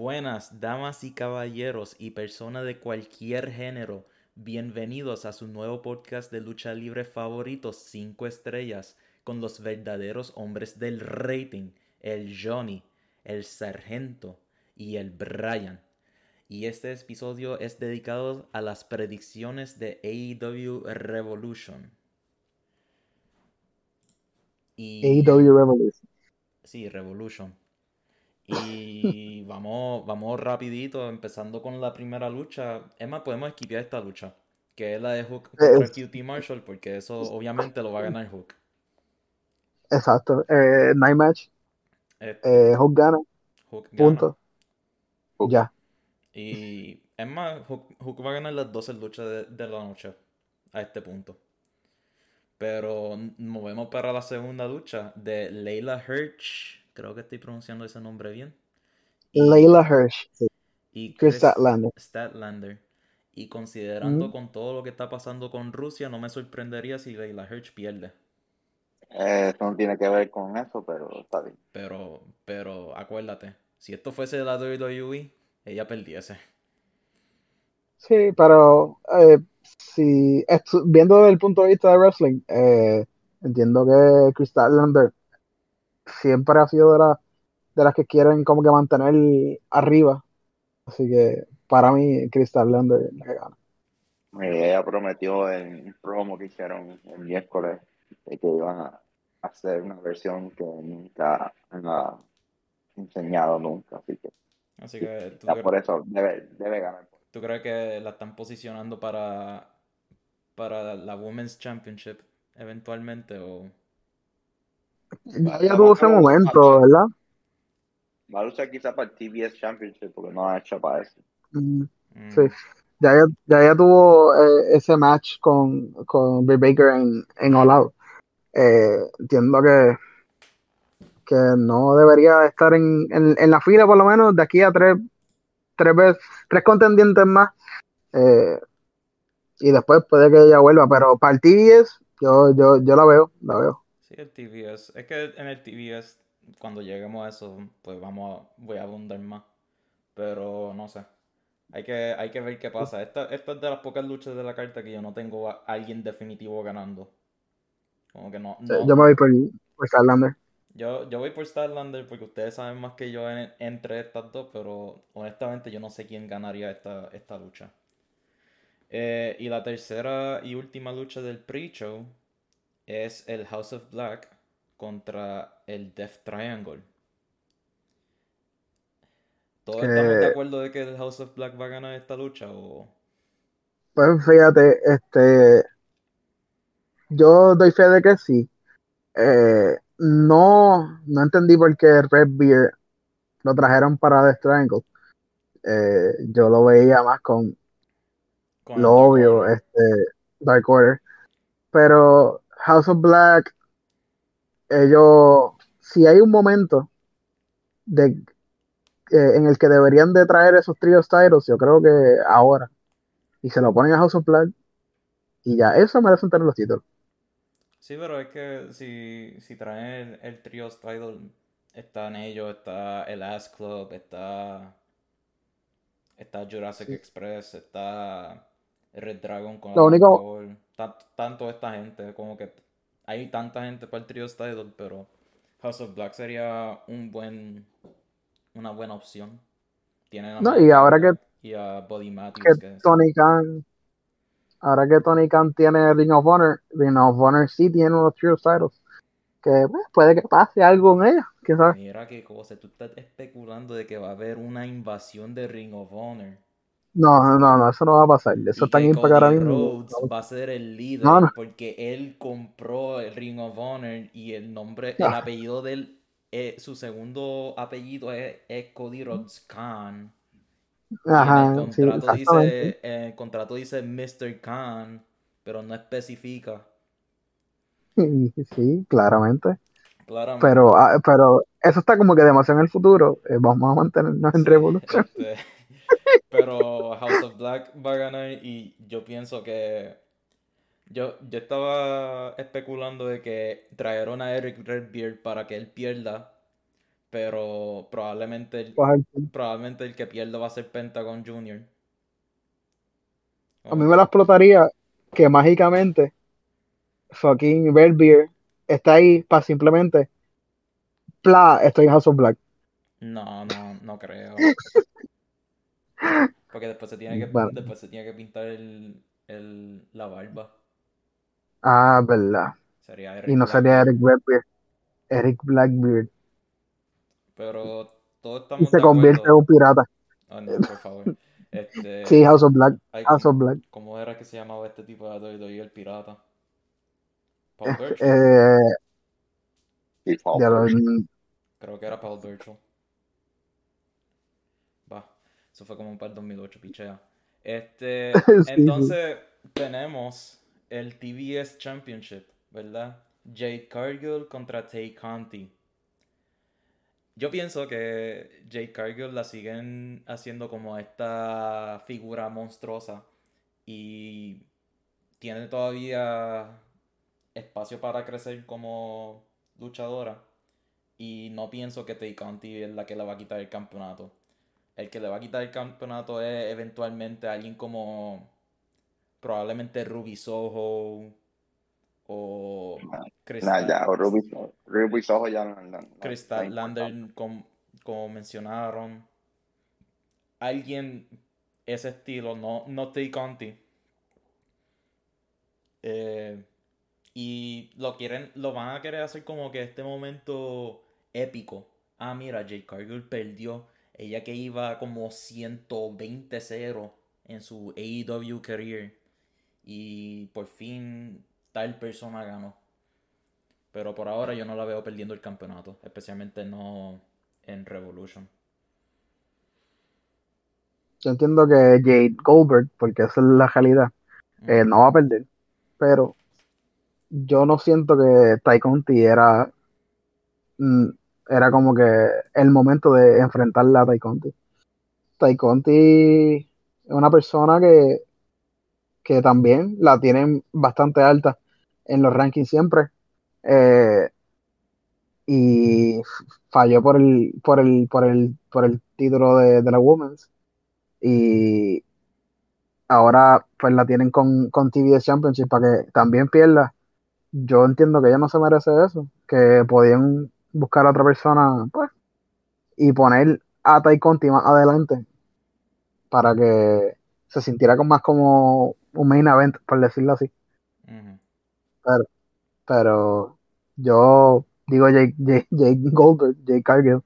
Buenas, damas y caballeros y personas de cualquier género. Bienvenidos a su nuevo podcast de lucha libre favorito, 5 estrellas, con los verdaderos hombres del rating, el Johnny, el Sargento y el Brian. Y este episodio es dedicado a las predicciones de AEW Revolution. Y... AEW Revolution. Sí, Revolution. Y vamos, vamos rapidito, empezando con la primera lucha. Es más, podemos esquivar esta lucha, que es la de Hook contra QT Marshall, porque eso obviamente lo va a ganar Hook. Exacto. Eh, night match. Este, eh, Hook gana. Punto. Ya. Y es más, Hook, va a ganar las 12 luchas de, de la noche a este punto. Pero movemos para la segunda lucha de Leila Hirsch creo que estoy pronunciando ese nombre bien. Leila Hirsch. Y Chris, Statlander. Y considerando con todo lo que está pasando con Rusia, no me sorprendería si Leila Hirsch pierde. Eh, eso no tiene que ver con eso, pero está bien. Pero, pero acuérdate, si esto fuese la WWE, ella perdiese. Sí, pero eh, si viendo desde el punto de vista de wrestling, eh, entiendo que Chris Statlander siempre ha sido de, de las que quieren como que mantener arriba. Así que para mí, Crystal Lander es la que gana. Ella prometió en el promo que hicieron el miércoles de que iban a hacer una versión que nunca han enseñado nunca. Así que, así que por eso debe, debe ganar. ¿Tú crees que la están posicionando para, para la Women's Championship eventualmente o ya tuvo ese momento, ¿verdad? Va a luchar quizá para el TBS Championship porque no ha hecho para eso. Mm, mm. Sí. Ya, ya, ya, tuvo eh, ese match con, con Bill Baker en, en All Out. Eh, entiendo que, que no debería estar en, en, la fila por lo menos de aquí a tres, tres veces, tres contendientes más. Eh, y después puede que ella vuelva, pero para el TBS yo, yo, yo la veo, la veo. Sí, el TBS. Es que en el TBS, cuando lleguemos a eso, pues vamos a, voy a abundar más. Pero no sé. Hay que, hay que ver qué pasa. Esta, esta es de las pocas luchas de la carta que yo no tengo a alguien definitivo ganando. Como que no. yo me voy por, por Starlander. Yo, yo voy por Starlander porque ustedes saben más que yo entre estas dos, pero honestamente yo no sé quién ganaría esta, esta lucha. Eh, y la tercera y última lucha del pre-show es el House of Black contra el Death Triangle. ¿Todos estamos de acuerdo de que el House of Black va a ganar esta lucha o...? Pues fíjate, este... Yo doy fe de que sí. Eh, no, no entendí por qué Red Beer lo trajeron para Death Triangle. Eh, yo lo veía más con, lo obvio, este Dark Order. Pero House of Black, ellos, si hay un momento de, eh, en el que deberían de traer esos tríos titles, yo creo que ahora. Y se lo ponen a House of Black y ya, eso merece tener los títulos. Sí, pero es que si, si traen el, el trío title, están ellos, está el Ass Club, está, está Jurassic Express, está Red Dragon con lo único, tanto esta gente, como que hay tanta gente para el trio title, pero House of Black sería un buen una buena opción. Tienen no, y ahora que y a Body que, Tony Khan ahora que Tony Khan tiene Ring of Honor, Ring of Honor sí tiene unos trio titles que pues, puede que pase algo con ella, Mira que cosa, tú estás especulando de que va a haber una invasión de Ring of Honor. No, no, no, eso no va a pasar. Eso está en ahora mismo. va a ser el líder porque él compró el Ring of Honor y el nombre, el apellido de él, eh, su segundo apellido es, Cody Rhodes Khan. Ajá, el contrato dice, el contrato dice Mr. Khan, pero no especifica. Sí, claramente. claramente. Pero, ah, pero eso está como que demasiado en el futuro. Eh, vamos a mantenernos en revolución. Este, pero House of Black va a ganar y yo pienso que yo, yo estaba especulando de que trajeron a Eric Redbeard para que él pierda, Pero probablemente el, probablemente el que pierda va a ser Pentagon Jr. A mí me la explotaría que mágicamente fucking Red Beard está ahí para simplemente, pla, estoy en House of Black. No, no, no creo. Porque después se tiene que, Bueno. después se tiene que pintar el, el, la barba. Ah, verdad. Sería Eric Y no sería Blackbeard. Eric Redbeard, Eric Blackbeard. Pero todos Y estamos se de convierte en un pirata. Ah, no, por favor. Este, Sí, House of Black. House ¿cómo, of Black. cómo era que se llamaba este tipo de WWE, el pirata? Paul Burchill. Eh, Y Paul lo- Burchill. Creo que era Paul Burchill. Eso fue como para el 2008, pichea. Este, Sí, sí. entonces tenemos el TBS Championship, ¿verdad? Jade Cargill contra Tay Conti. Yo pienso que Jade Cargill la siguen haciendo como esta figura monstruosa y tiene todavía espacio para crecer como luchadora. Y no pienso que Tay Conti es la que le va a quitar el campeonato. El que le va a quitar el campeonato es eventualmente alguien como probablemente Ruby Soho o Nah, ya, o Ruby, Ruby Soho ya no, Crystal. Lander, com- como mencionaron. Alguien ese estilo, no, no Conti. Eh, y lo quieren, lo van a querer hacer como que este momento épico. Ah, mira, Jade Cargill perdió. Ella que iba como 120-0 en su AEW career. Y por fin tal persona ganó. Pero por ahora yo no la veo perdiendo el campeonato. Especialmente no en Revolution. yo entiendo que Jade Goldberg, porque esa es la realidad, eh, no va a perder. Pero yo no siento que Ty Conti era, mm, era como que el momento de enfrentarla a Ty Conti. Ty Conti es una persona que, que también la tienen bastante alta en los rankings siempre. eh, y falló por el, por el, por el, por el título de, de la Women's. Y ahora pues la tienen con, con TBS Championship para que también pierda. Yo entiendo que ella no se merece eso, que podían buscar a otra persona, pues, y poner a Ty Conti más adelante para que se sintiera con más como un main event, por decirlo así. Pero, pero yo digo Jake, Jake, Jake Goldberg, Jake Cargill,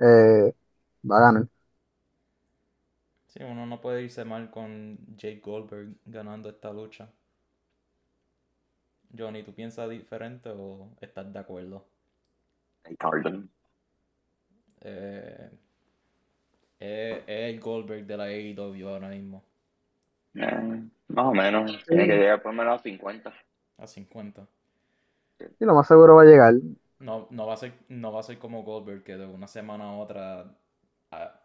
eh, va a ganar. Sí, uno no puede irse mal con Jake Goldberg ganando esta lucha. Johnny, ¿tú piensas diferente o estás de acuerdo? Y Carlton. Eh, es, es el Goldberg de la AEW ahora mismo, Eh, más o menos. Tiene que llegar por lo menos a 50. a 50. Y lo más seguro va a llegar. No, no va a ser, no va a ser como Goldberg que de una semana a otra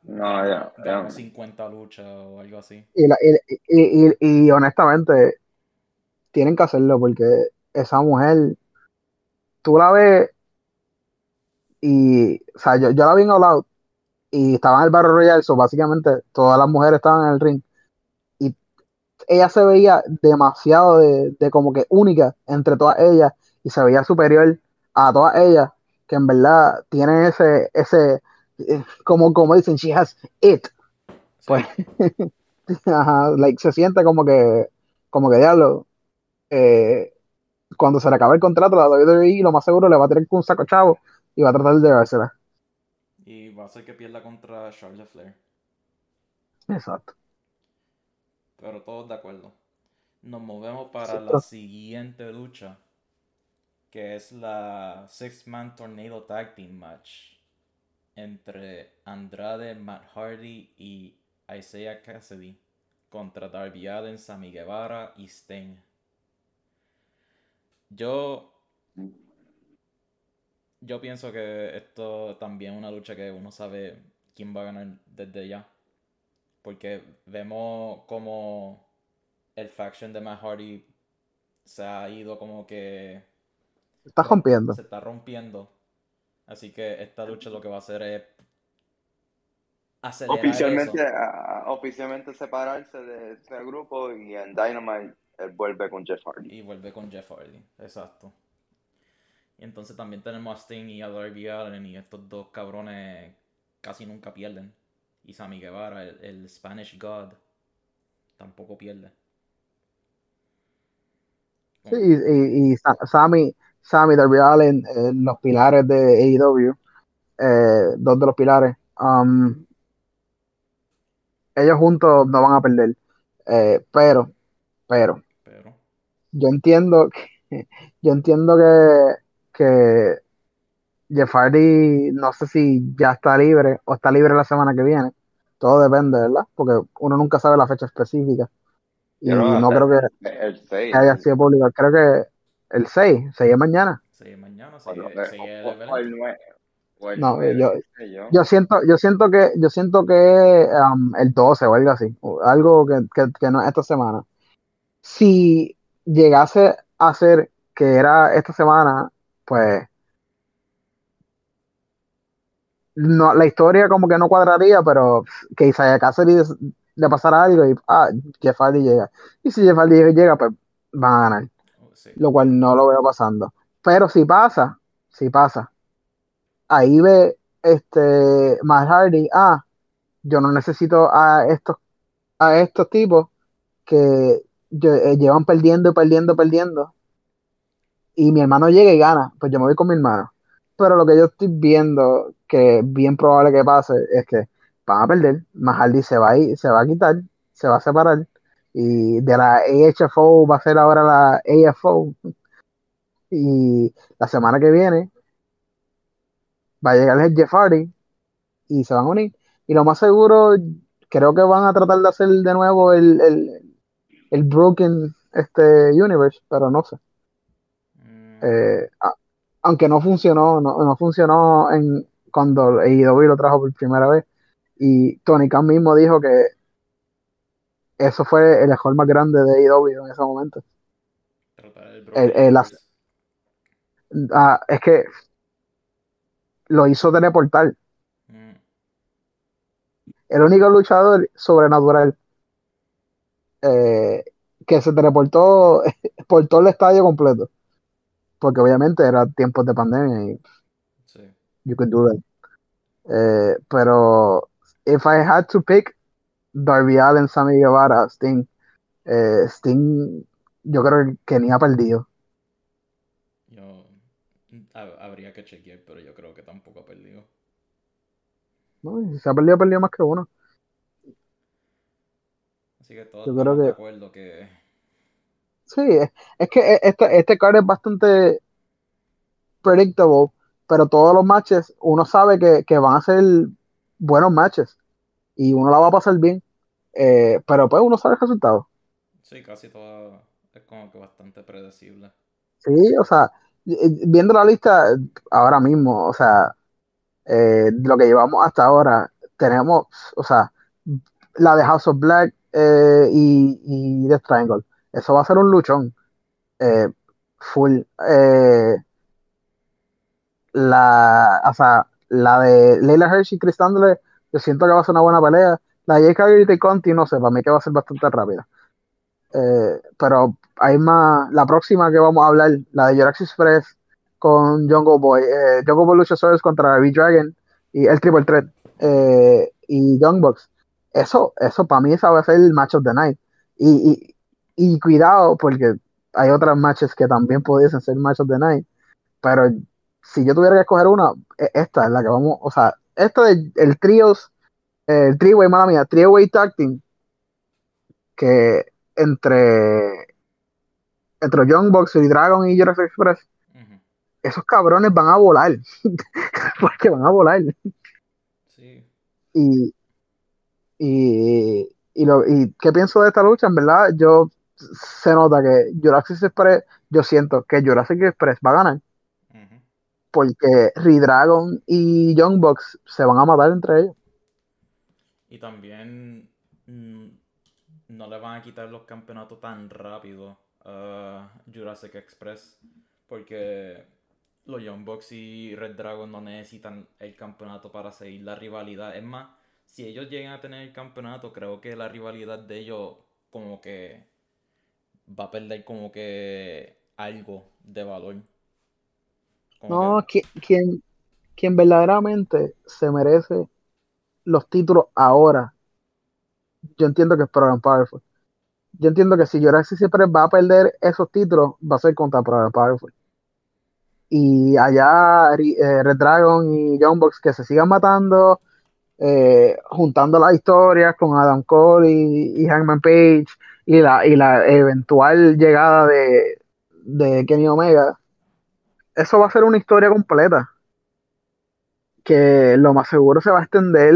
No, ya, ya. 50 luchas o algo así. Y, la- y, y, y, y honestamente, tienen que hacerlo porque esa mujer, tú la ves y, o sea, yo, yo la vi en All Out y estaba en el Battle Royale, so básicamente todas las mujeres estaban en el ring y ella se veía demasiado de, de como que única entre todas ellas y se veía superior a todas ellas, que en verdad tiene ese, ese, eh, como, como dicen, she has it. Pues, Ajá, like, se siente como que, como que diablo, eh, cuando se le acabe el contrato, la WWE lo más seguro le va a tener un saco chavo y va a tratar de dársela. Y va a ser que pierda contra Charlotte Flair. Exacto. Pero todos de acuerdo. Nos movemos para la siguiente lucha. Que es la Six Man Tornado Tag Team Match. Entre Andrade, Matt Hardy y Isaiah Cassidy. Contra Darby Allin, Sammy Guevara y Sting. Yo. Yo pienso que esto también es una lucha que uno sabe quién va a ganar desde ya. Porque vemos como el faction de Matt Hardy se ha ido como que Está rompiendo. se está rompiendo. Así que esta lucha lo que va a hacer es acelerar Oficialmente, eso. ah, oficialmente separarse de ese grupo y en Dynamite él vuelve con Jeff Hardy. Y vuelve con Jeff Hardy, exacto. Y entonces también tenemos a Sting y a Darby Allin y estos dos cabrones casi nunca pierden. Y Sammy Guevara, el, el Spanish God, tampoco pierde. Sí, y, y, y Sa- Sammy, Sammy, Darby Allin, eh, los pilares de AEW, eh, dos de los pilares, um, ellos juntos no van a perder. Eh, pero, pero, Pero, yo entiendo que, yo entiendo que, que Jeff Hardy, no sé si ya está libre o está libre la semana que viene. Todo depende, ¿verdad? Porque uno nunca sabe la fecha específica. Y Yo no creo que El 6. haya sido público. Creo que el 6, 6 es mañana. sí, mañana O, sigue, no, eh, sigue el o- o evento. el 9. O el No, 9, yo- qué sé yo. Yo siento, yo siento que, yo siento que um, el 12 o algo así, o algo que, que, que no es esta semana. Si llegase a ser que era esta semana, pues no, la historia como que no cuadraría, pero que Isaiah Cassidy le pasara algo y ah, Jeff Hardy llega. Y si Jeff Hardy llega, pues van a ganar, sí. lo cual no lo veo pasando. Pero si pasa, si pasa, ahí ve este Matt Hardy, ah, yo no necesito a estos, a estos tipos que eh, llevan perdiendo y perdiendo, perdiendo. Y mi hermano llega y gana, pues yo me voy con mi hermano. Pero lo que yo estoy viendo, que es bien probable que pase, es que van a perder. Matt Hardy se va a ir, se va a quitar, se va a separar. Y de la AHFO va a ser ahora la AFO. Y la semana que viene va a llegar el Jeff Hardy y se van a unir. Y lo más seguro, creo que van a tratar de hacer de nuevo el, el, el Broken este, Universe, pero no sé. Eh, aunque no funcionó, no, no funcionó en cuando AEW lo trajo por primera vez. Y Tony Khan mismo dijo que eso fue el mejor más grande de AEW en ese momento. el. Ah, es que lo hizo teleportar. Mm, El único luchador sobrenatural eh, que se teleportó por todo el estadio completo. Porque obviamente era tiempos de pandemia y sí. you could do that. Eh, pero if I had to pick Darby Allin, Sammy Guevara, Sting, eh, Sting, yo creo que ni ha perdido. Yo ha- habría que chequear, pero yo creo que tampoco ha perdido. ¿no? Si se ha perdido, ha perdido más que uno. Así que todos Yo creo de acuerdo que Sí, es, es que este, este card es bastante predictable, pero todos los matches uno sabe que, que van a ser buenos matches y uno la va a pasar bien, eh, pero pues uno sabe el resultado. sí, casi todo es como que bastante predecible. Sí, o sea, viendo la lista ahora mismo, o sea, eh, lo que llevamos hasta ahora, tenemos, o sea, la de House of Black eh, y, y The Triangle. Eso va a ser un luchón. eh, full. Eh, la, o sea, la de Leila Hirsch y Chris Tandler, yo siento que va a ser una buena pelea. La de Jake y Conti, no sé, para mí que va a ser bastante rápida. Eh, pero hay más. La próxima que vamos a hablar, la de Jurassic Express con Jungle Boy, eh, Jungle Boy Luchasaurus contra V-Dragon y el Triple Threat eh, y Young Bucks. Eso, eso para mí esa va a ser el match of the night. Y, y cuidado, porque hay otras matches que también pudiesen ser match of the night. Pero si yo tuviera que escoger una, e- esta es la que vamos, o sea, esto de el trios, eh, el three-way, mala mía, three-way tag team, que entre, entre Young Bucks y Dragon y Jurassic Express, Ujú. esos cabrones van a volar, porque van a volar. Sí, Y, y, y, lo, y qué pienso de esta lucha, en verdad, yo se nota que Jurassic Express, yo siento que Jurassic Express va a ganar, porque Redragon y Young Bucks se van a matar entre ellos. Y también mm, no le van a quitar los campeonatos tan rápido a Jurassic Express. Porque los Young Bucks y Red Dragon no necesitan el campeonato para seguir la rivalidad. Es más, si ellos llegan a tener el campeonato, creo que la rivalidad de ellos como que va a perder como que algo de valor. Como No, que- quien, quien verdaderamente se merece los títulos ahora, yo entiendo que es Program Powerful. Yo entiendo que si Jurassic siempre va a perder esos títulos, va a ser contra Program Powerful. Y allá eh, Red Dragon y Bucks que se sigan matando, eh, juntando las historias con Adam Cole y, y Hangman Page y la, y la eventual llegada de, de Kenny Omega, eso va a ser una historia completa que lo más seguro se va a extender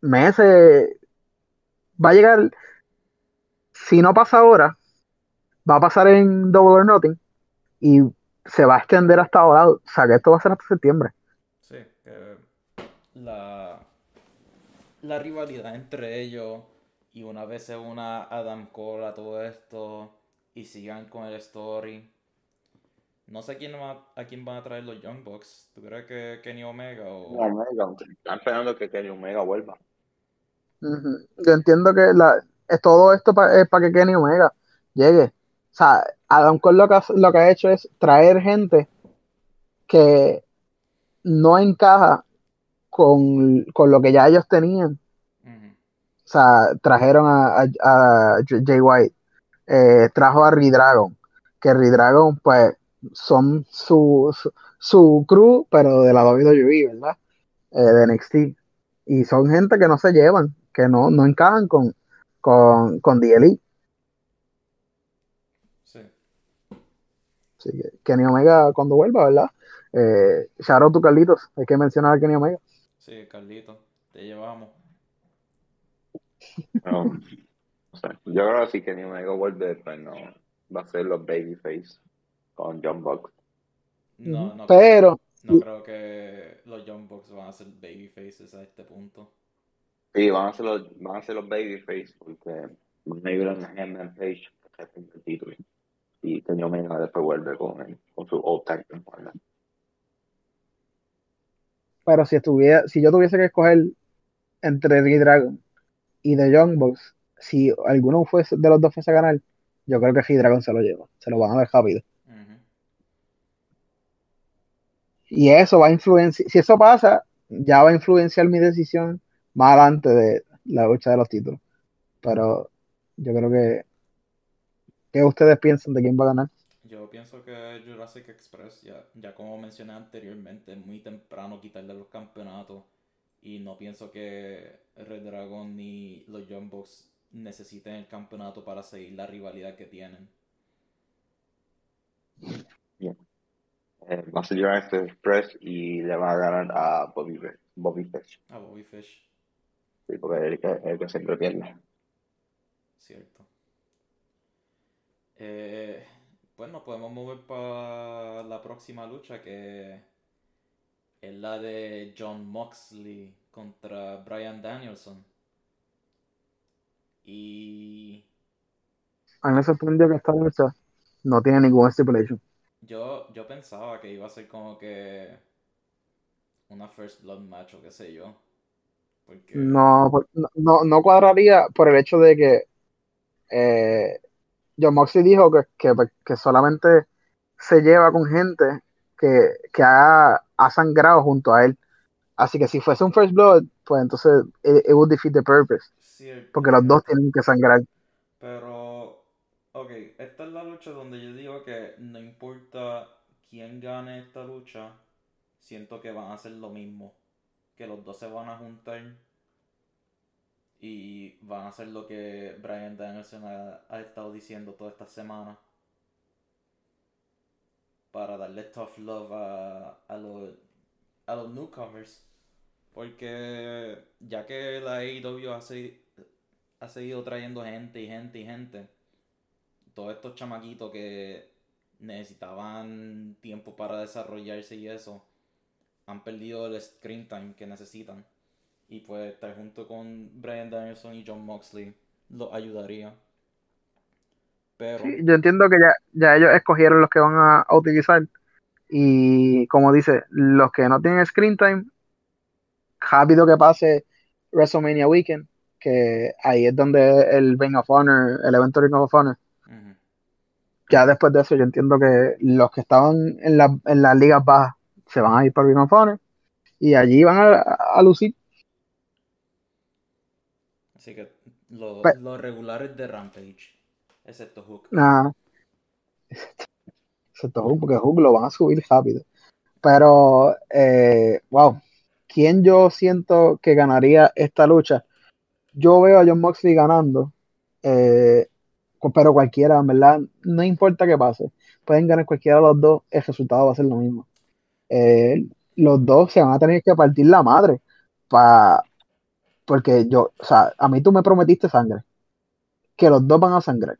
meses. Va a llegar, si no pasa ahora, va a pasar en Double or Nothing y se va a extender hasta ahora. O sea, que esto va a ser hasta septiembre. Sí, la, la rivalidad entre ellos y una vez se una Adam Cole a todo esto y sigan con el story. No sé quién va, a quién van a traer los Young Bucks. ¿Tú crees que Kenny Omega o...? Omega, aunque están esperando que Kenny Omega vuelva. Yo entiendo que la, es todo esto pa- es para que Kenny Omega llegue. O sea, Adam Cole lo que, ha- lo que ha hecho es traer gente que no encaja con, con lo que ya ellos tenían. O sea, trajeron a, a, a Jay White, eh, trajo a Redragon, que Redragon, pues, son su, su, su crew, pero de la WWE, ¿verdad? Eh, de NXT. Y son gente que no se llevan, que no, no encajan con, con, con Elite. Sí. Así que Kenny Omega cuando vuelva, ¿verdad? Eh, shout out to Carlitos, hay que mencionar a Kenny Omega. Sí, Carlito, te llevamos. No, o sea, yo creo que si Kenny Omega vuelve, pues no, va a ser los Babyface con John Bucks. No, no, Pero, no creo que los Young Bucks van a ser babyfaces a este punto. Sí, van a ser los, van a ser los Babyface porque van a ir a Hangman Page que es el título. Y Kenny Omega después vuelve con, el- con su old tag partner. pero si estuviera, si yo tuviese que escoger entre Redragon y The Young Bucks, si alguno fuese, de los dos fuese a ganar, yo creo que Redragon se lo lleva, se lo van a dar rápido. Ujú. Y eso va a influenciar, si eso pasa, ya va a influenciar mi decisión más adelante de la lucha de los títulos. Pero yo creo que, ¿qué ustedes piensan de quién va a ganar? Yo pienso que Jurassic Express, ya, ya como mencioné anteriormente, es muy temprano quitarle los campeonatos. Y no pienso que Red Dragon ni los Young Bucks necesiten el campeonato para seguir la rivalidad que tienen. Eh, va a ser Jurassic Express y le va a ganar a Bobby, Bobby Fish. A Bobby Fish, Sí, porque es el que, el que siempre pierde. cierto. Eh, pues nos podemos mover para la próxima lucha que es la de John Moxley contra Brian Danielson. Y A mí me sorprendió que esta lucha no tiene ningún stipulation. yo, yo pensaba que iba a ser como que una First Blood match o qué sé yo. Porque No, no, no- cuadraría por el hecho de que eh, John Moxley dijo que, que, que solamente se lleva con gente que, que ha, ha sangrado junto a él. Así que si fuese un First Blood, pues entonces it, it would defeat the purpose. cierto, Porque los dos tienen que sangrar. Pero, ok, esta es la lucha donde yo digo que no importa quién gane esta lucha, siento que van a hacer lo mismo. Que los dos se van a juntar y van a hacer lo que Brian Danielson ha, ha estado diciendo toda esta semana. Para darle tough love a, a los, a los newcomers. Porque ya que la AEW ha, ha seguido trayendo gente y gente y gente, todos estos chamaquitos que necesitaban tiempo para desarrollarse y eso, han perdido el screen time que necesitan. Y pues estar junto con Brian Danielson y John Moxley los ayudaría. Pero, Sí, yo entiendo que ya, ya ellos escogieron los que van a, a utilizar. Y como dice, los que no tienen screen time, rápido que pase WrestleMania Weekend, que ahí es donde el Ring of Honor, el evento Ring of Honor. Ya después de eso, yo entiendo que los que estaban en, la, en las ligas bajas se van a ir para Ring of Honor y allí van a, a lucir. así que los regulares de Rampage, excepto Hook. Nada. Excepto Hook, porque Hook lo van a subir rápido. Pero, eh, wow, ¿quién yo siento que ganaría esta lucha? Yo veo a John Moxley ganando, eh, pero cualquiera, en verdad, no importa qué pase. Pueden ganar cualquiera de los dos, el resultado va a ser lo mismo. Eh, los dos se van a tener que partir la madre. Pa, porque yo, o sea, a mí tú me prometiste sangre, que los dos van a sangrar.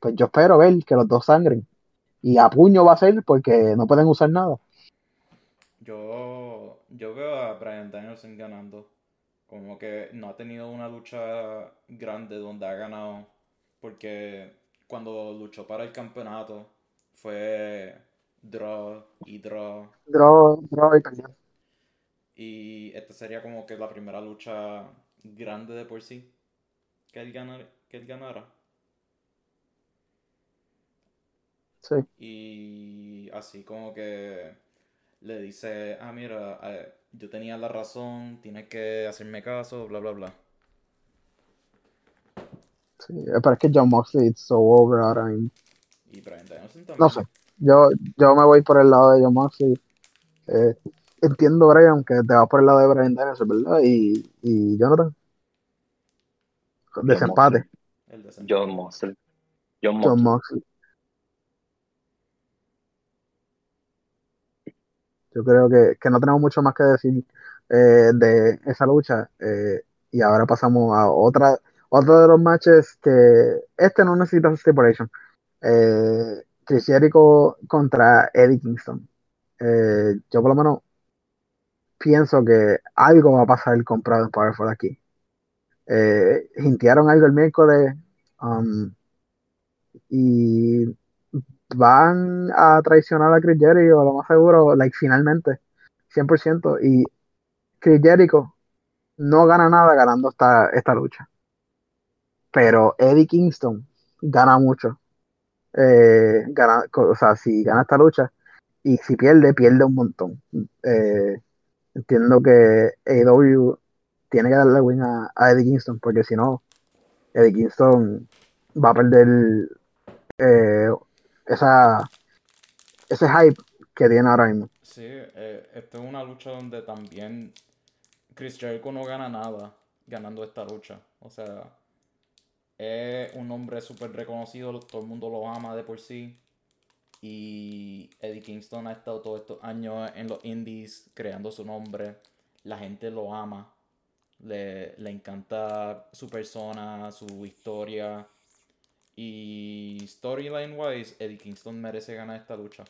Pues yo espero ver que los dos sangren. Y a puño va a ser porque no pueden usar nada. Yo, yo veo a Brian Danielson ganando. Como que no ha tenido una lucha grande donde ha ganado. Porque cuando luchó para el campeonato fue draw y draw. Draw, draw y perdió. Y esta sería como que la primera lucha grande de por sí que él ganar- que él ganara. Sí. Y así como que le dice, ah, mira, eh, yo tenía la razón, tienes que hacerme caso, bla, bla, bla. Sí, pero es que John Moxley it's so over ahora mismo. Y Brian Danielson también. No sé. Yo, yo me voy por el lado de John Moxley. Eh, entiendo, Brian, que te vas por el lado de Brian Danielson, ¿verdad? Y, y Jonathan. Desempate. John Moxley. John John Moxley. Yo creo que, que no tenemos mucho más que decir eh, de esa lucha. eh, y ahora pasamos a otra, otro de los matches que este no necesita stipulation. Eh, Chris Jericho contra Eddie Kingston. Eh, yo por lo menos pienso que algo va a pasar comprado en Powerful aquí. Eh, hintearon algo el miércoles um, y van a traicionar a Chris Jericho, lo más seguro, like finalmente, 100%. Y Chris Jericho no gana nada ganando esta, esta lucha. Pero Eddie Kingston gana mucho. Eh, gana, o sea, si gana esta lucha y si pierde, pierde un montón. Eh, entiendo que AEW tiene que darle win a, a Eddie Kingston porque si no, Eddie Kingston va a perder eh, esa, ese hype que tiene ahora mismo. Sí, eh, esto es una lucha donde también Chris Jericho no gana nada ganando esta lucha. O sea, es un hombre súper reconocido, todo el mundo lo ama de por sí. Y Eddie Kingston ha estado todos estos años en los indies creando su nombre. La gente lo ama. Le, le encanta su persona, su historia. Y storyline wise, Eddie Kingston merece ganar esta lucha.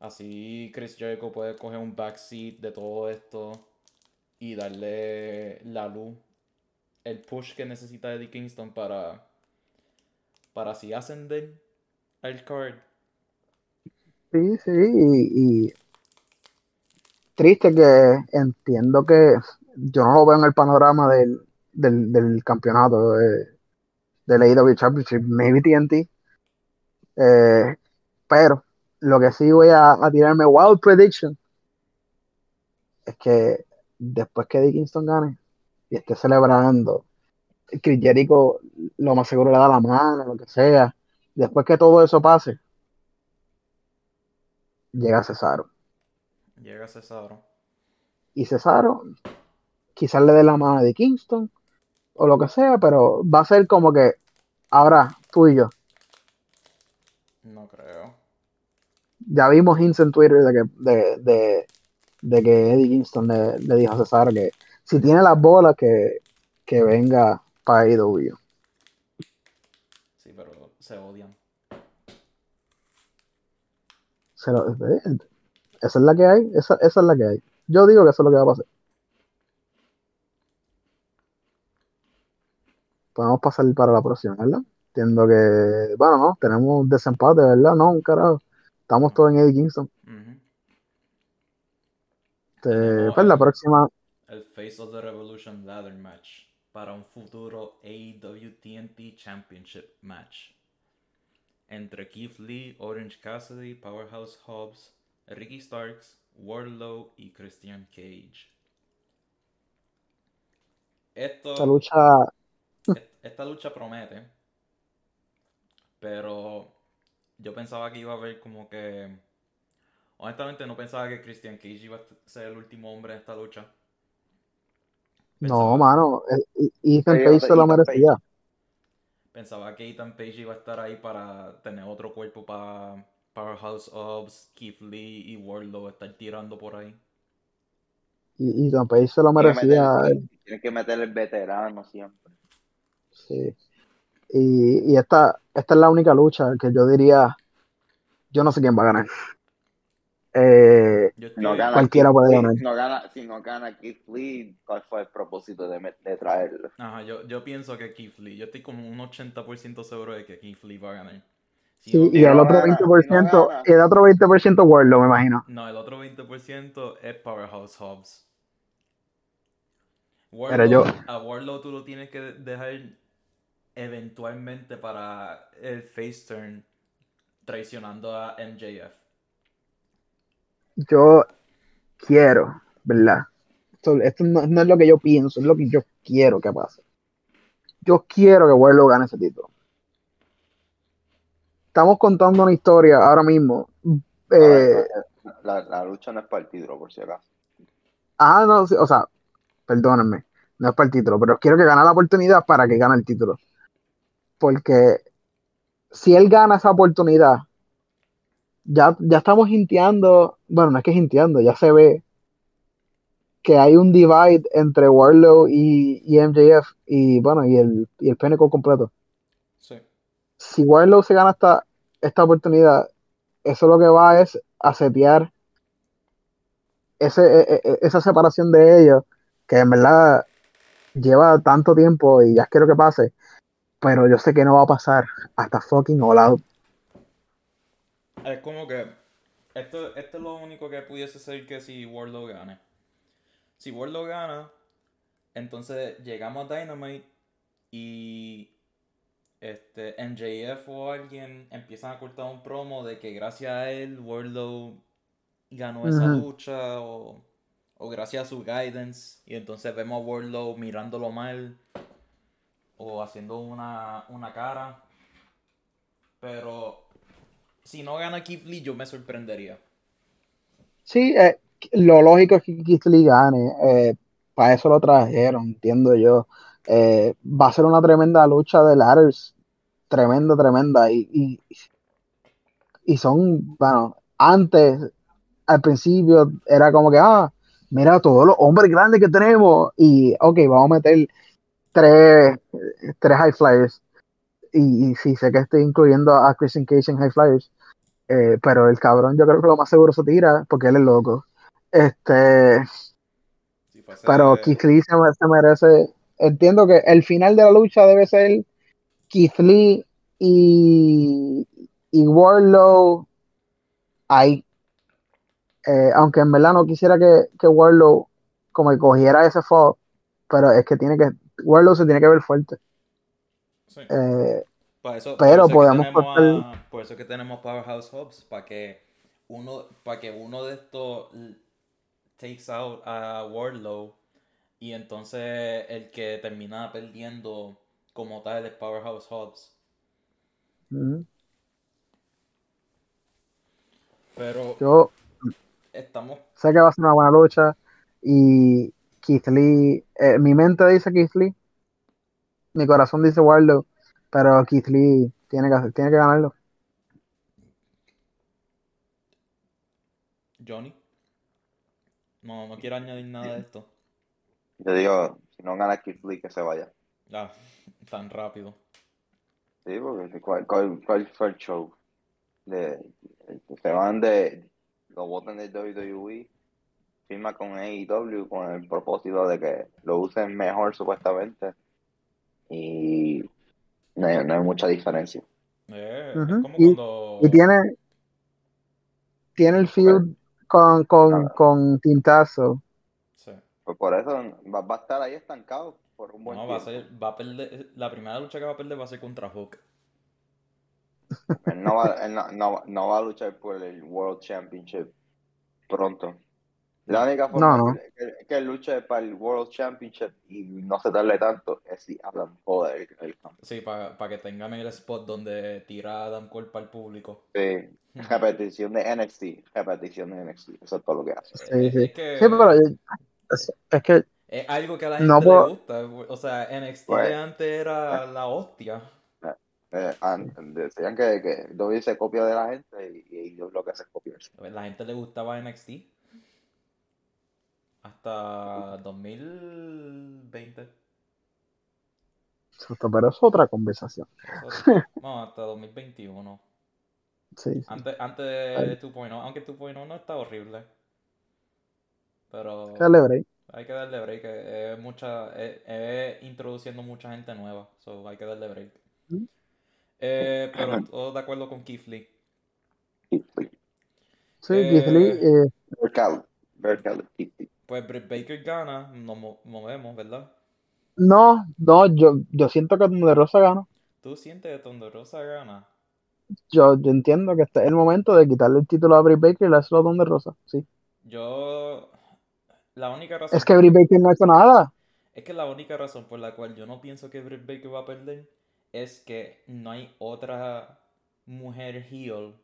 Así Chris Jericho puede coger un backseat de todo esto y darle la luz, el push que necesita Eddie Kingston para, para así ascender al card. Sí, sí, y, triste que entiendo que yo no lo veo en el panorama del, del, del campeonato de, del AEW Championship, maybe TNT. Eh, pero lo que sí voy a, a tirarme wild prediction es que después que Eddie Kingston gane y esté celebrando, Chris Jericho lo más seguro le da la mano, lo que sea. Después que todo eso pase, llega Cesaro. Llega Cesaro. Y Cesaro quizás le dé la mano de Kingston o lo que sea, pero va a ser como que ahora tú y yo. No creo. Ya vimos hints en Twitter de que, de, de, de que Eddie Kingston le, le dijo a Cesaro que si tiene las bolas que, que venga para IW. Sí, pero se odian. Se lo- eh, esa es la que hay, esa, esa es la que hay. Yo digo que eso es lo que va a pasar. Podemos pasar para la próxima, ¿verdad? Entiendo que, bueno, no, tenemos un desempate, ¿verdad? No, un carajo. Estamos todos en Eddie Kingston. Este, Tenemos pues la próxima, El Face of the Revolution Ladder Match para un futuro AEW TNT Championship Match entre Keith Lee, Orange Cassidy, Powerhouse Hobbs, Ricky Starks, Wardlow y Christian Cage. Esto, esta lucha, esta lucha promete, pero yo pensaba que iba a haber como que... Honestamente no pensaba que Christian Cage iba a ser el último hombre en esta lucha. no, mano, eh, Ethan Sí, Page se lo Ethan merecía. Pensaba que Ethan Page iba a estar ahí para tener otro cuerpo para Powerhouse Hobbs, Keith Lee y Wardlow estar tirando por ahí. Y Ethan Page se lo merecía. tiene que meter el veterano siempre. Sí. Y, y esta, esta es la única lucha que yo diría, yo no sé quién va a ganar. Eh, no gana Cualquiera Keith puede ganar. Si no gana, si no gana Keith Lee, ¿cuál fue el propósito de, de traerlo? Ajá, yo, yo pienso que Keith Lee. Yo estoy como un 80% seguro de que Keith Lee va a ganar. Si sí, no- y el no otro gana- 20%, si no el otro 20% Warlow, me imagino. No, el otro 20% es Powerhouse Hobbs. Pero yo- A Warlow tú lo tienes que dejar eventualmente para el face turn traicionando a MJF. Yo quiero, ¿verdad? Esto, esto no, no es lo que yo pienso, es lo que yo quiero que pase. Yo quiero que Warlow gane ese título. Estamos contando una historia ahora mismo. Eh, La, la lucha no es para el título, por si acaso. ah, no, sí, o sea, perdónenme, no es para el título, pero quiero que gane la oportunidad para que gane el título. Porque si él gana esa oportunidad, ya, ya estamos hinteando, bueno, no es que hinteando, ya se ve que hay un divide entre Warlow y, y MJF y bueno, y el, y el Pinnacle completo. Sí. Si Warlow se gana esta, esta oportunidad, eso lo que va es a setear ese, e- e- esa separación de ellos, que en verdad lleva tanto tiempo y ya quiero que pase, pero yo sé que no va a pasar hasta fucking all out. Es como que esto, esto es lo único que pudiese ser que si Warlow gane. Si Warlow gana, entonces llegamos a Dynamite y este MJF o alguien empiezan a cortar un promo de que gracias a él Warlow ganó esa lucha o, o gracias a su guidance y entonces vemos a Warlow mirándolo mal o haciendo una, una cara. Pero si no gana Keith Lee, yo me sorprendería. Sí, eh, lo lógico es que Keith Lee gane. eh, para eso lo trajeron, entiendo yo. Eh, va a ser una tremenda lucha de ladders. Tremenda, tremenda. Y, y, y son, bueno, antes, al principio, era como que, ah, mira todos los hombres grandes que tenemos. Y, ok, vamos a meter tres, tres high flyers. Y, y sí, sé que estoy incluyendo a Christian Cage en high flyers. Eh, pero el cabrón, yo creo que lo más seguro se tira porque él es loco. Este, pero Keith Lee se, se merece. Entiendo que el final de la lucha debe ser Keith Lee y, y Warlow ahí. Eh, aunque en verdad no quisiera que, que Warlow como que cogiera ese fall, pero es que tiene que. Warlow se tiene que ver fuerte. Sí. Eh, Por eso- pero por eso podemos cortar- a- por eso que tenemos Powerhouse Hobbs, para que uno, para que uno de estos takes out a Wardlow y entonces el que termina perdiendo como tal es Powerhouse Hobbs. mm, Pero yo estamos, sé que va a ser una buena lucha y Keith Lee, eh, mi mente dice Keith Lee, mi corazón dice Warlow, pero Keith Lee tiene que, tiene que ganarlo. Johnny. No, no quiero añadir nada de esto. Yo digo, si no gana Keith Lee, que se vaya. Ah, tan rápido. Sí, porque ¿cuál, cuál, cuál fue el show? De, se van de, lo votan de WWE, firma con AEW con el propósito de que lo usen mejor supuestamente. Y No hay, no hay mucha diferencia. Eh, como Y, cuando... y tiene, tiene el feud con, con, con Tintazo. Sí. Pues por eso va, va a estar ahí estancado por un buen No, va a ser, va a perder, la primera lucha que va a perder va a ser contra Hook. Él no va, él no, no- no va a luchar por el World Championship pronto. La única forma No, no. que, que- luche para el World Championship y no se tarde tanto es si Adam Cole el, el campeón. Sí, para que tengan el spot donde tira a Adam Cole para el público. Sí, repetición de NXT, repetición de NXT, eso es todo lo que hace. Sí, Es- sí. Es que Sí, pero es, es que es algo que a la gente No le gusta. O sea, NXT Pues- de antes era la hostia. Eh, an- decían que, que WWE se copia de la gente y, y yo lo que hace es copiarse. La gente le gustaba NXT. Hasta 2020. Exacto, pero es otra conversación. No, hasta 2021. Sí, sí. Antes, antes de 2.0, aunque 2.0 no está horrible. Pero Dale break. hay que darle break. Es, mucha, es, es introduciendo mucha gente nueva. So hay que darle break. Mm. Eh, pero todo de acuerdo con Keith Lee. Sí, Eh, Keith Lee, eh. Pues Britt Baker gana, nos mo- movemos, ¿verdad? no, no, yo, yo siento que donde Rosa gana. ¿Tú sientes que Thunder Rosa gana? Yo, yo entiendo que este es el momento de quitarle el título a Brie Baker y dárselo a donde Rosa. Sí. Yo. La única razón. Es que Brie Baker no ha hecho nada. Es que la única razón por la cual yo no pienso que Britt Baker va a perder es que no hay otra mujer heel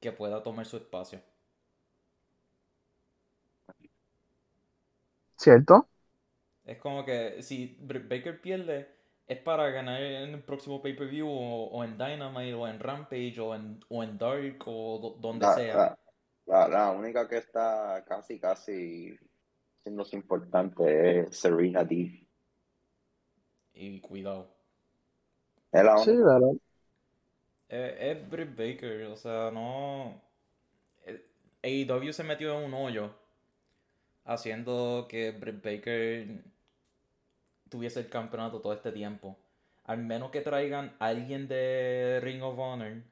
que pueda tomar su espacio. ¿Cierto? Es como que si Britt Baker pierde, es para ganar en el próximo pay-per-view o, o en Dynamite o en Rampage o en, o en Dark o do- donde La, sea. la, la, la única que está casi, casi siéndose importante es Serena D. Y cuidado. Es la Sí, claro. Eh, es Britt Baker, o sea, no. eh, AEW se metió en un hoyo haciendo que Britt Baker tuviese el campeonato todo este tiempo. Al menos que traigan a alguien de Ring of Honor,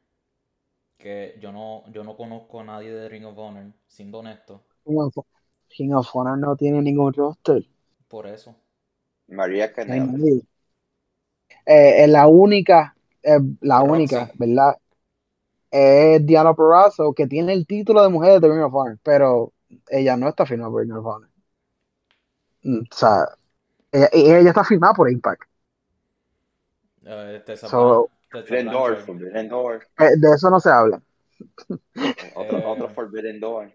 que yo no, yo no conozco a nadie de Ring of Honor, siendo honesto, King of, Honor no tiene ningún roster. por eso. María nadie. Eh, eh, la única, eh, la Roxy. única, ¿verdad? Es Diana Perazzo, que tiene el título de mujer de Ring of Honor, pero ella no está firmada por Ring of Honor. Mm, O sea, ella, ella está firmada por Impact. Tessa So- Blan- Tessa Forbidden Door, Blanchard. Forbidden Door. Eh, de eso no se habla. Otro, Eh. otro Forbidden Door.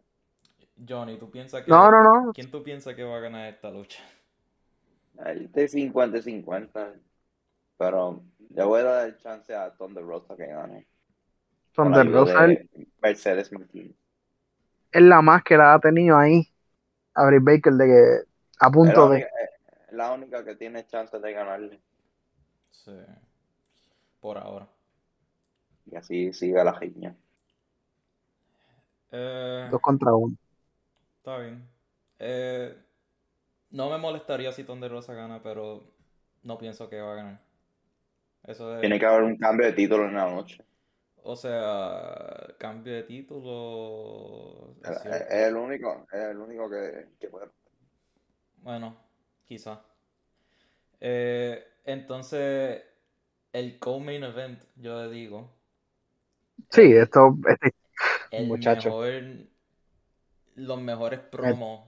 Johnny, ¿tú piensas que... No, no, no. ¿Quién tú piensas que va a ganar esta lucha? Ahí de 50-50. Pero le voy a dar el chance a Thunder Rosa que gane. Thunder Rosa de Mercedes Martínez. Es la más que la ha tenido ahí a Britt Baker de que a punto la de. única, es la única que tiene chance de ganarle. Sí. Por ahora. Y así sigue la riña. Eh, Dos contra uno. está bien. Eh, no me molestaría si Thunder Rosa gana, pero no pienso que va a ganar. Eso es... Tiene que haber un cambio de título en la noche. O sea, cambio de título. es Es, cierto. es el único, es el único que, que puede. Bueno, quizá. Eh, entonces, el co-main event, yo le digo, Sí, esto, este, el Muchacho. mejor, los mejores promos.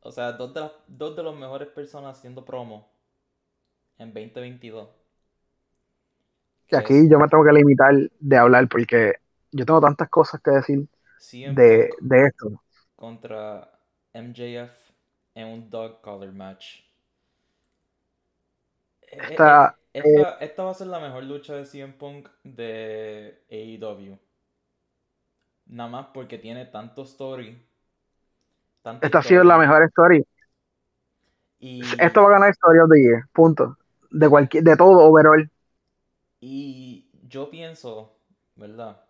O sea, dos de las, dos de las mejores personas haciendo promo en 2022. Que aquí yo me tengo que limitar de hablar porque yo tengo tantas cosas que decir de, de esto. contra MJF en un dog collar match. Eh, eh, Esta, eh, esta, esta va a ser la mejor lucha de CM Punk de AEW. Nada más porque tiene tanto story. esta ha sido la mejor story. Y, Esto va a ganar Story of the Year, punto. De cualquier, de todo overall. Y yo pienso, ¿verdad?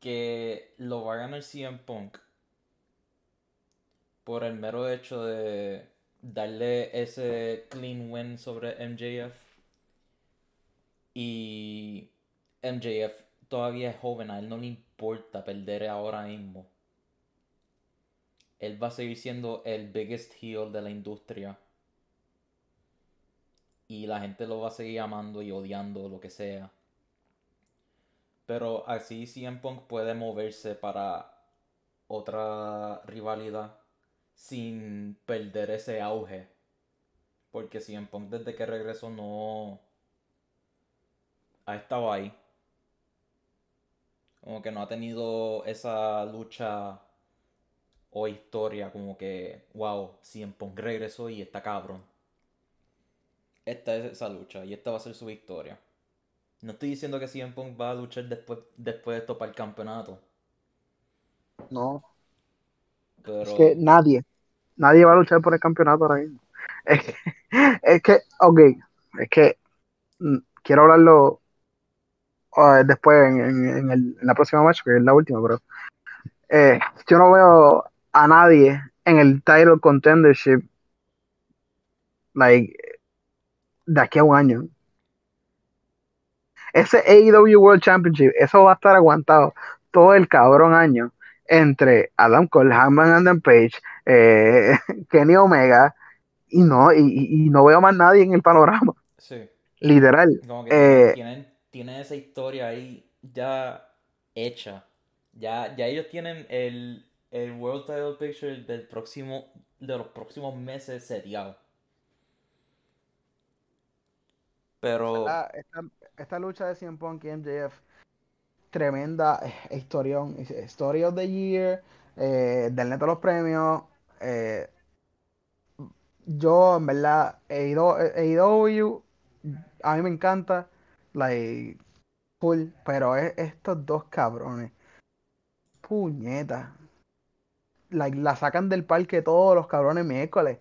Que lo va a ganar CM Punk por el mero hecho de darle ese clean win sobre MJF Y MJF todavía es joven, a él no le importa perder ahora mismo. Él va a seguir siendo el biggest heel de la industria. Y la gente lo va a seguir amando y odiando, lo que sea. Pero así CM Punk puede moverse para otra rivalidad sin perder ese auge. Porque CM Punk desde que regresó no ha estado ahí. Como que no ha tenido esa lucha o historia como que, wow, CM Punk regresó y está cabrón. Esta es esa lucha y esta va a ser su victoria. No estoy diciendo que CM Punk va a luchar después, después de esto para el campeonato. No. Pero... Es que nadie, nadie va a luchar por el campeonato ahora mismo. Es que, es que ok, es que mm, quiero hablarlo uh, después en, en, en, el, en, la próxima match, que es la última, pero eh, yo no veo a nadie en el title contendership like de aquí a un año. Ese AEW World Championship, eso va a estar aguantado todo el cabrón año entre Adam Cole, Hangman Adam Page, eh, Kenny Omega, y no, y, y, no veo más nadie en el panorama. Sí. Literal. Como que Eh, tienen, tienen esa historia ahí ya hecha. Ya, ya ellos tienen el, el World Title Picture del próximo, de los próximos meses seriado. Pero esta, lucha de CM Punk y MJF, tremenda eh, historión, Story of the Year, eh, del neto los premios. Eh, yo, en verdad, he ido a mí me encanta, like, full, pero es, estos dos cabrones, puñeta, la sacan del parque todos los cabrones miércoles.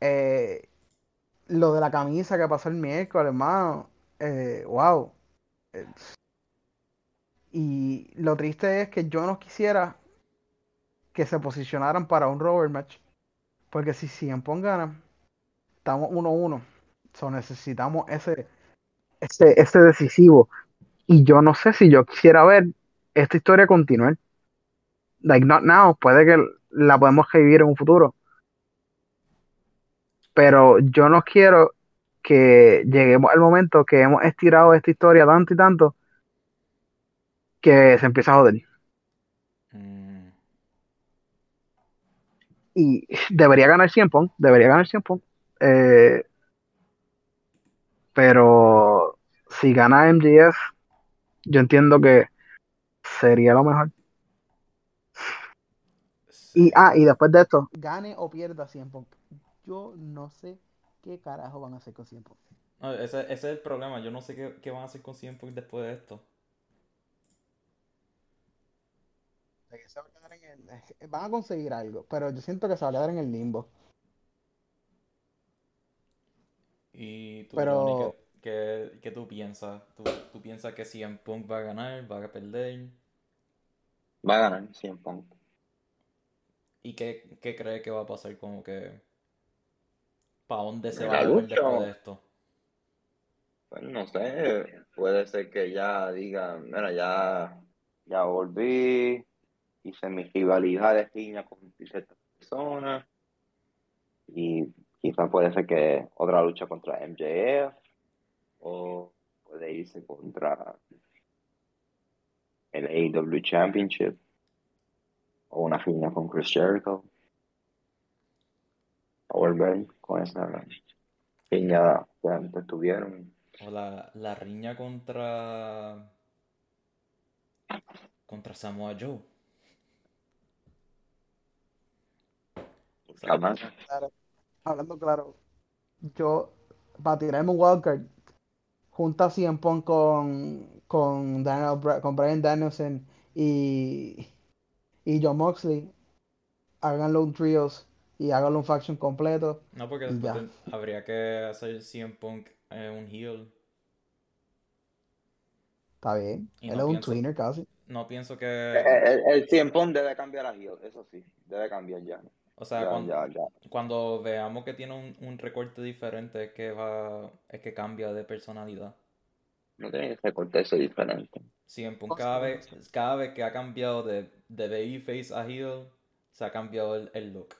Eh, lo de la camisa que pasó el miércoles, hermano, eh, wow. Eh, y lo triste es que yo no quisiera que se posicionaran para un Robert match. Porque si CM Punk gana, estamos 1-1. So necesitamos ese, ese, ese decisivo. Y yo no sé si yo quisiera ver esta historia continuar. Like not now, puede que la podemos revivir en un futuro. Pero yo no quiero que lleguemos al momento que hemos estirado esta historia tanto y tanto que se empieza a joder. mm, Y debería ganar 100 Punk, debería ganar 100 Punk. Eh, pero si gana MGF, yo entiendo que sería lo mejor. Y, ah, y después de esto, gane o pierda 100 Punk. Yo no sé qué carajo van a hacer con 100 Punk. No, ese, ese es el problema. Yo no sé qué, qué van a hacer con CM Punk después de esto. Van a conseguir algo, pero yo siento que se va a quedar en el limbo. Y tú, Pero- Johnny, ¿qué, qué, qué tú piensas? ¿Tú, tú piensas que CM Punk va a ganar, va a perder? Va a ganar 100 Punk. ¿Y qué, qué cree que va a pasar? Como que... ¿Para dónde se va a después de esto? Pues no sé, puede ser que ya digan, mira, ya, ya volví, hice mi rivalidad de piña con ciertas personas, y quizás puede ser que otra lucha contra MJF, o puede irse contra el AEW Championship, o una piña con Chris Jericho, volver con esa piña que antes tuvieron. O la, la riña contra... Contra Samoa Joe. Jamás. Hablando claro, yo, para tirarme un wildcard, junta 100 Punk con, con, Daniel, con Brian Danielson y, y John Moxley, háganlo un trios y háganlo un faction completo. No, porque después habría que hacer CM Punk eh, un heel. Está bien. Y Él no es un tweener casi. No pienso que... el, el 100 Punk debe cambiar a heel, eso sí, debe cambiar ya. O sea, Ya, cuando, ya, ya. cuando veamos que tiene un, un recorte diferente es que va... Es que cambia de personalidad. No tiene que recortarse diferente. CM Punk cada vez, cada vez que ha cambiado de, de babyface a heel, se ha cambiado el, el look.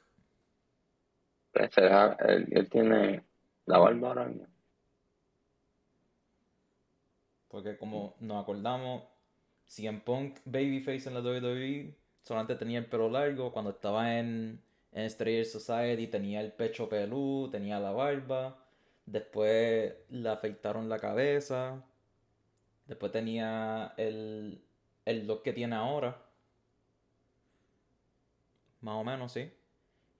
Él, tiene la barba ahora mismo. Porque como nos acordamos, CM Punk babyface en la WWE solamente tenía el pelo largo. Cuando estaba en, en Strayer Society tenía el pecho peludo, tenía la barba. Después le afeitaron la cabeza. Después tenía el, el look que tiene ahora. Más o menos, sí.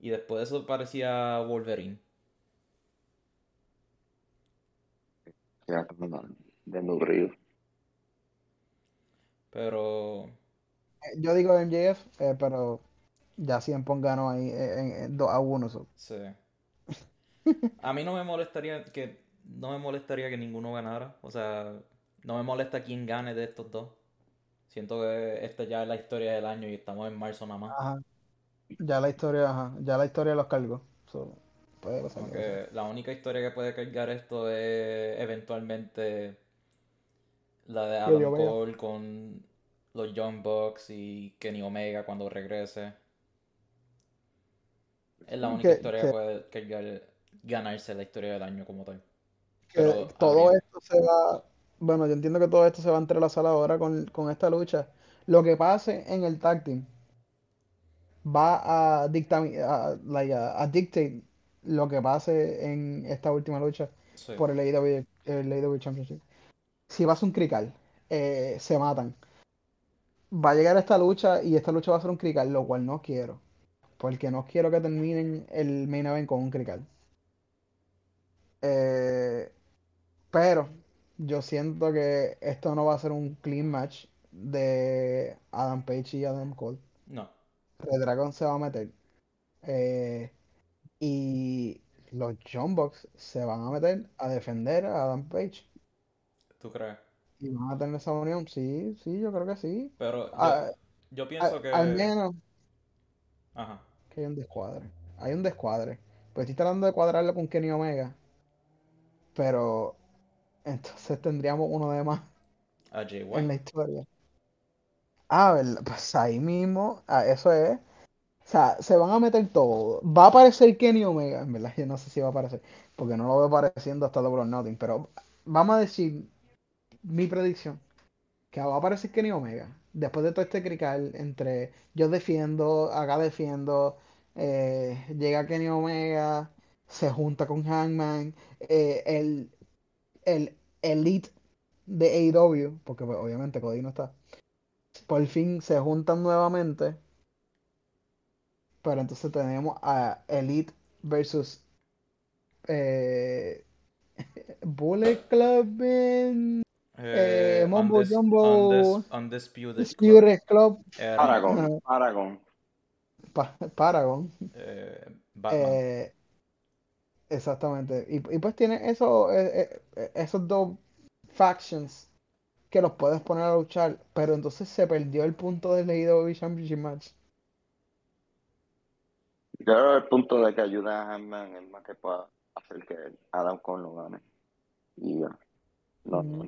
Y después de eso parecía Wolverine. Ya desnutrido. Pero Yo digo MJF, eh, pero ya CM Punk ganó ahí eh, en, en 2 a 1. so. Sí. A mí no me molestaría que no me molestaría que ninguno ganara. O sea, no me molesta quién gane de estos dos. Siento que esta ya es la historia del año y estamos en marzo nada más. Ajá. Ya la historia, ajá, ya la historia los cargó. So, puede pasar la única historia que puede cargar esto es eventualmente la de Adam. Cole con los Young Bucks y Kenny Omega cuando regrese. Es la única Que- historia que- que puede cargar, ganarse la historia del año como tal. Pero todo habría- esto se va, bueno, yo entiendo que todo esto se va a entrelazar ahora con, con esta lucha. Lo que pase en el tag team va a dictami- a, like, a- a dictate lo que pase en esta última lucha Sí. por el AEW, el AEW Championship. Si pasa un crical, eh, se matan. Va a llegar esta lucha y esta lucha va a ser un crical, lo cual no quiero. Porque no quiero que terminen el main event con un crical. Eh, pero yo siento que esto no va a ser un clean match de Adam Page y Adam Cole. Red Dragon se va a meter. Eh, y los John Bucks se van a meter a defender a Adam Page. ¿Tú crees? Y van a tener esa unión. Sí, sí, yo creo que sí. Pero yo, Ah, yo a- pienso que... Al menos Ajá. que hay un descuadre. Hay un descuadre. Pues estoy tratando de cuadrarlo con Kenny Omega. Pero entonces tendríamos uno de más A Jay en la historia. Ah. Pues ahí mismo, ah, eso es. O sea, se van a meter todo. Va a aparecer Kenny Omega, en verdad, yo no sé si va a aparecer, porque no lo veo apareciendo hasta Double or Nothing, pero vamos a decir mi predicción, que va a aparecer Kenny Omega, después de todo este crical entre yo defiendo, acá defiendo, eh, llega Kenny Omega, se junta con Hangman, eh, el, el Elite de AEW, porque pues, obviamente Cody no está, por fin se juntan nuevamente. Pero entonces tenemos a Elite versus eh, Bullet Club en Eh, Eh, Mumbo Undis- Jumbo. Undis- Undisputed Club. Disputed Club Era, Paragon. Paragon. Pa- Paragon. eh, Batman. Eh, exactamente. Y, y pues tiene eso, eh, eh, esos dos factions que los puedes poner a luchar. Pero entonces se perdió el punto del AEW Championship Match. Yo creo que el punto de que ayuda a Hangman es más que para hacer que Adam Cole lo gane. Y ya. No, no,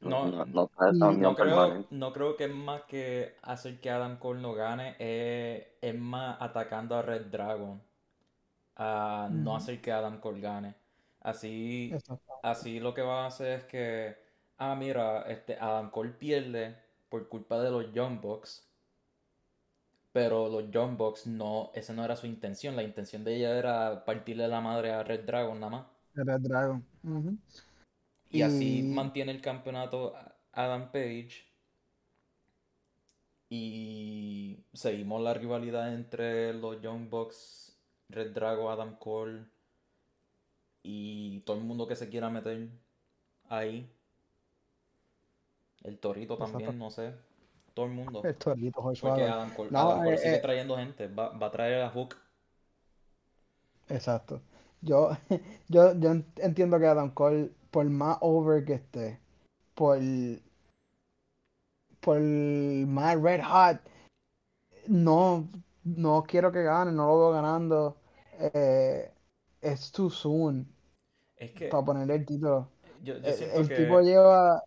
No, no, no, no trae esa no unión No creo, permanente. no creo que es más que hacer que Adam Cole no gane, es, es más atacando a Red Dragon, a no hacer que Adam Cole gane. Así, así lo que va a hacer es que, ah, mira, este Adam Cole pierde por culpa de los Young Bucks, pero los Young Bucks no, esa no era su intención, la intención de ella era partirle la madre a Red Dragon nada más. Red Dragon. Ujú. Y así Y- mantiene el campeonato Adam Page. Y seguimos la rivalidad entre los Young Bucks, Red Dragon, Adam Cole y todo el mundo que se quiera meter ahí. El Torito también, no sé. Todo el mundo. El Torito, Joshua Porque. Adam Cole, No, Adam Cole eh, sigue eh. trayendo gente. Va, va a traer a Hook. Exacto. Yo, yo, yo en- entiendo que Adam Cole, por más over que esté, por, por más red hot, no, no quiero que gane, no lo veo ganando. Eh, es too soon Es que para ponerle el título. yo, yo El, siento el que tipo lleva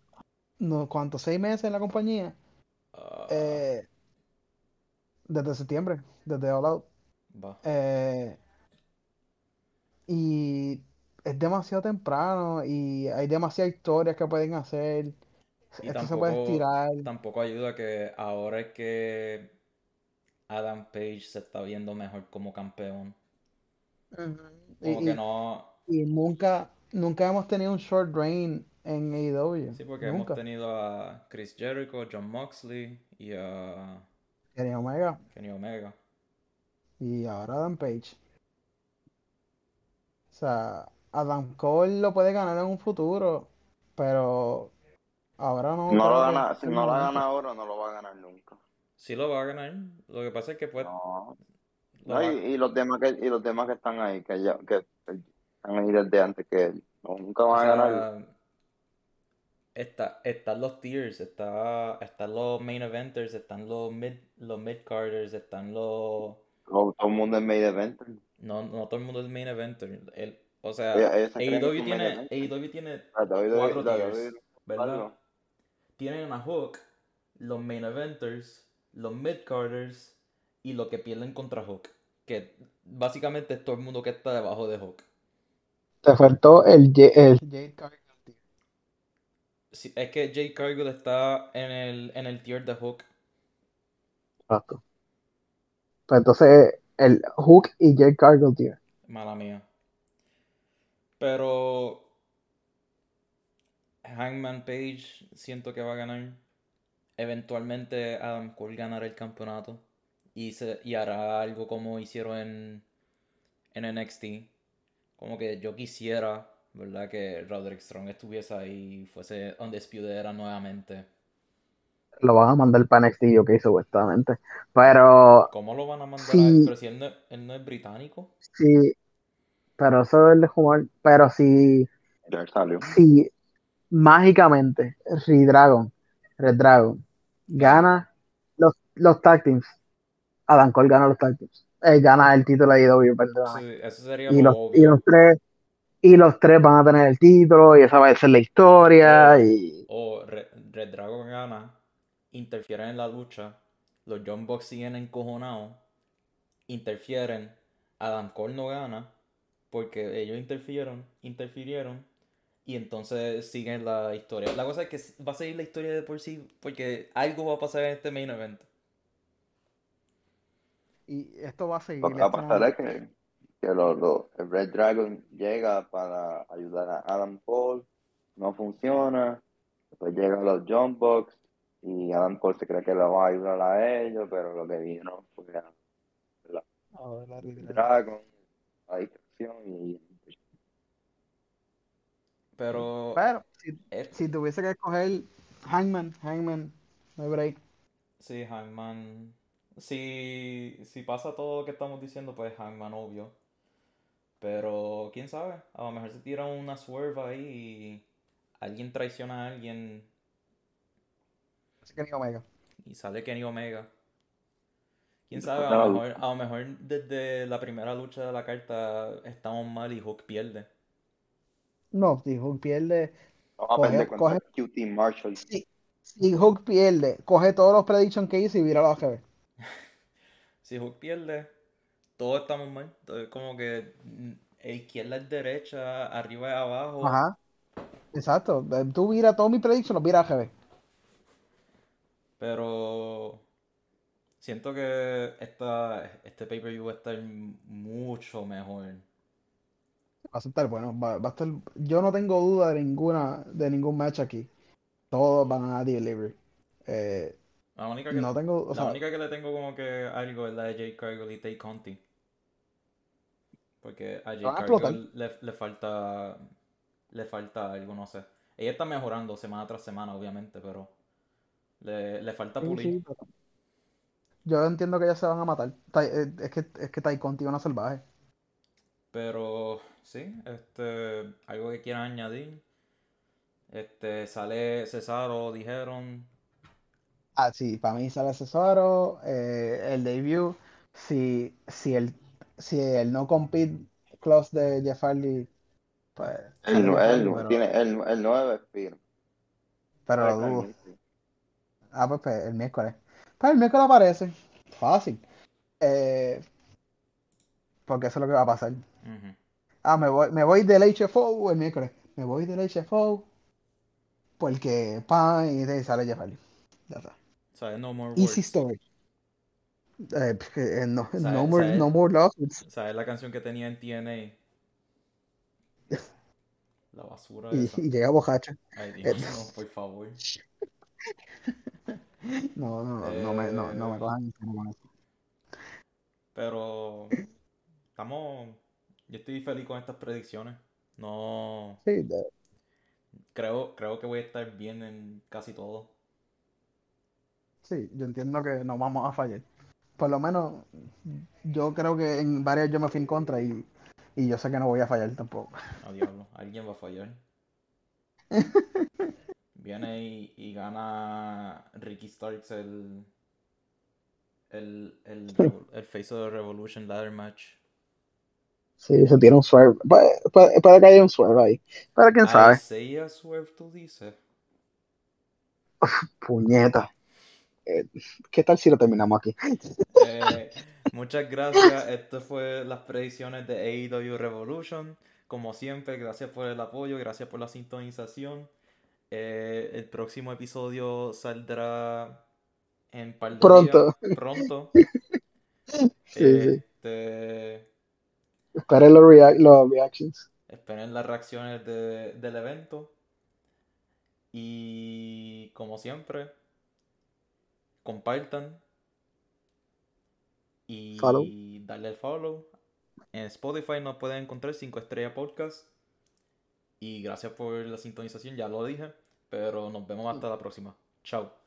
no, ¿cuántos? ¿Seis meses en la compañía? Ah, Eh, desde septiembre, desde All Out. Eh, y es demasiado temprano y hay demasiadas historias que pueden hacer. Y Esto se puede tampoco, estirar. tampoco ayuda que ahora es que Adam Page se está viendo mejor como campeón. Como Y, que no. y nunca, nunca hemos tenido un short reign en AEW. Sí, porque hemos Nunca. tenido a Chris Jericho, John Moxley y a Kenny Omega. Kenny Omega. Y ahora Adam Page. O sea, Adam Cole lo puede ganar en un futuro, pero ahora no No lo que gana, si no lo gana ahora, no lo va a ganar nunca. Sí lo va a ganar. Lo que pasa es que pues No. lo No, y, los demás que, y los demás que están ahí, que ya, que están ahí desde antes que él, nunca O van a ganar. Está, están los tiers, está, están los main eventers, están los mid, los mid carders, están los Todo, todo el mundo es main eventer. no, no todo el mundo es main eventer. El, o sea, AEW tiene. AEW tiene La WWE cuatro tiers, ¿verdad? Tienen a Hook, los main eventers, los mid carders y los que pierden contra Hook. Que básicamente es todo el mundo que está debajo de Hook. Te faltó el, el Jade tío. Sí, es que Jay Cargill está en el, en el tier de Hook. Exacto. Pues entonces, el Hook y Jade Cargill, tío. Mala mía. Pero Hangman Page siento que va a ganar. Eventualmente Adam Cole ganará el campeonato. Y, se, y hará algo como hicieron en, en NXT. Como que yo quisiera, ¿verdad? Que Roderick Strong estuviese ahí y fuese Undisputed Era nuevamente. Lo van a mandar para NXT, yo que supuestamente. Pero ¿Cómo lo van a mandar a él? sí, Pero si él no, él no es británico. sí, pero eso es de jugar. Pero si, Ya salió. si mágicamente Red Dragon, Red Dragon Gana. los, los tag teams, Adam Cole gana los tag teams. Eh, gana el título de IW, perdóname. Sí, eso sería Y lo los, y los tres, y los tres van a tener el título, y esa va a ser la historia, O, y o Red, Red Dragon gana, interfieren en la lucha, los John Bucks siguen encojonados, interfieren, Adam Cole no gana, porque ellos interfirieron, interfirieron, y entonces siguen la historia. La cosa es que va a seguir la historia de por sí, porque algo va a pasar en este main event. y esto va a Lo seguir. que va a pasar es que, que lo- lo- el Red Dragon llega para ayudar a Adam Cole, no funciona, después llegan los John Bucks y Adam Cole se cree que lo va a ayudar a ellos, pero lo que vino fue a la a ver, la Red Dragon. Dragon, la distracción y Pero Pero si, es, si tuviese que escoger Hangman, Hangman, no hay break. sí, Hangman, si, si pasa todo lo que estamos diciendo, pues Hangman obvio. Pero quién sabe, a lo mejor se tira una swerve ahí y alguien traiciona a alguien Así ni Omega. y sale Kenny Omega. Quién sabe, a la lo mejor, a lo mejor desde la primera lucha de la carta estamos mal y Hook pierde. No, si Hook pierde, Vamos a coge, coge, QT Marshall. si, si Hook pierde, coge todos los predictions que hice y vira a AGB. Si Hook pierde, todos estamos mal. Entonces, como que mm, izquierda es derecha, arriba es abajo. Ajá, exacto. Eh, Tú vira todos mis predictions, los vira a AGB. Pero siento que esta, este pay-per-view va a estar mucho mejor. Va a estar bueno, va, va a estar, yo no tengo duda de ninguna, de ningún match aquí. Todos van a delivery. Eh, La única que, no tengo, o la sea, única que le tengo como que algo es la de Jay Cargill y Tay Conti. Porque a Jay a. Cargill le, le falta le falta algo, no sé. Ella está mejorando semana tras semana, obviamente, pero le, le falta pulir. sí, pero yo entiendo que ellas se van a matar. Eh, Es que, es que Tai Conti es una salvaje. Pero sí, este, algo que quieran añadir. Este, sale Cesaro, dijeron. Ah, sí, para mí sale Cesaro, eh, el debut. Si, si, el, si el no compete clause de Jeff Hardy, pues El, el, pero tiene, el, el 9 expira. pero lo Para dudo. Ah, pues, pues, el miércoles. Pues el miércoles aparece. Fácil. Eh, porque eso es lo que va a pasar. Ah, me voy, me voy del HFO el miércoles. Me voy del HFO porque pan y sale Jeff Hardy. Ya está. No more Easy words. story. Eh, eh, no, ¿Sabes- no more, sabes? no more lawsuits. ¿Sabes la canción que tenía en TNA? La basura Y, esa. y llega bojacha. Ay, Dios, Eh. no, por favor. No, no, no, no me, no, no me cojan. Pero estamos. Yo estoy feliz con estas predicciones. No. Sí, de- Creo, creo que voy a estar bien en casi todo. Sí, yo entiendo que no vamos a fallar. Por lo menos, yo creo que en varias yo me fui en contra y, y yo sé que no voy a fallar tampoco. A diablo, alguien va a fallar. Viene y, y gana Ricky Starks el. El, el, el Face of the Revolution Ladder Match. Sí, se tiene un swerve. Puede, puede- puede que haya un swerve ahí. Pero quién sabe. Isaiah Swerve, tú dices. Puñeta. Eh, ¿qué tal si lo terminamos aquí? Eh, muchas gracias. Esto fue las predicciones de AEW Revolution. Como siempre, gracias por el apoyo, gracias por la sintonización. Eh, el próximo episodio saldrá en par de Pronto. días. Pronto. Sí, sí. Este, Esperen los, rea- los reactions. esperen las reacciones de- del evento. Y como siempre, compartan. Y Follow. darle el follow. En Spotify nos pueden encontrar 5 estrellas podcast. Y gracias por la sintonización, ya lo dije. Pero nos vemos hasta la próxima. Chao.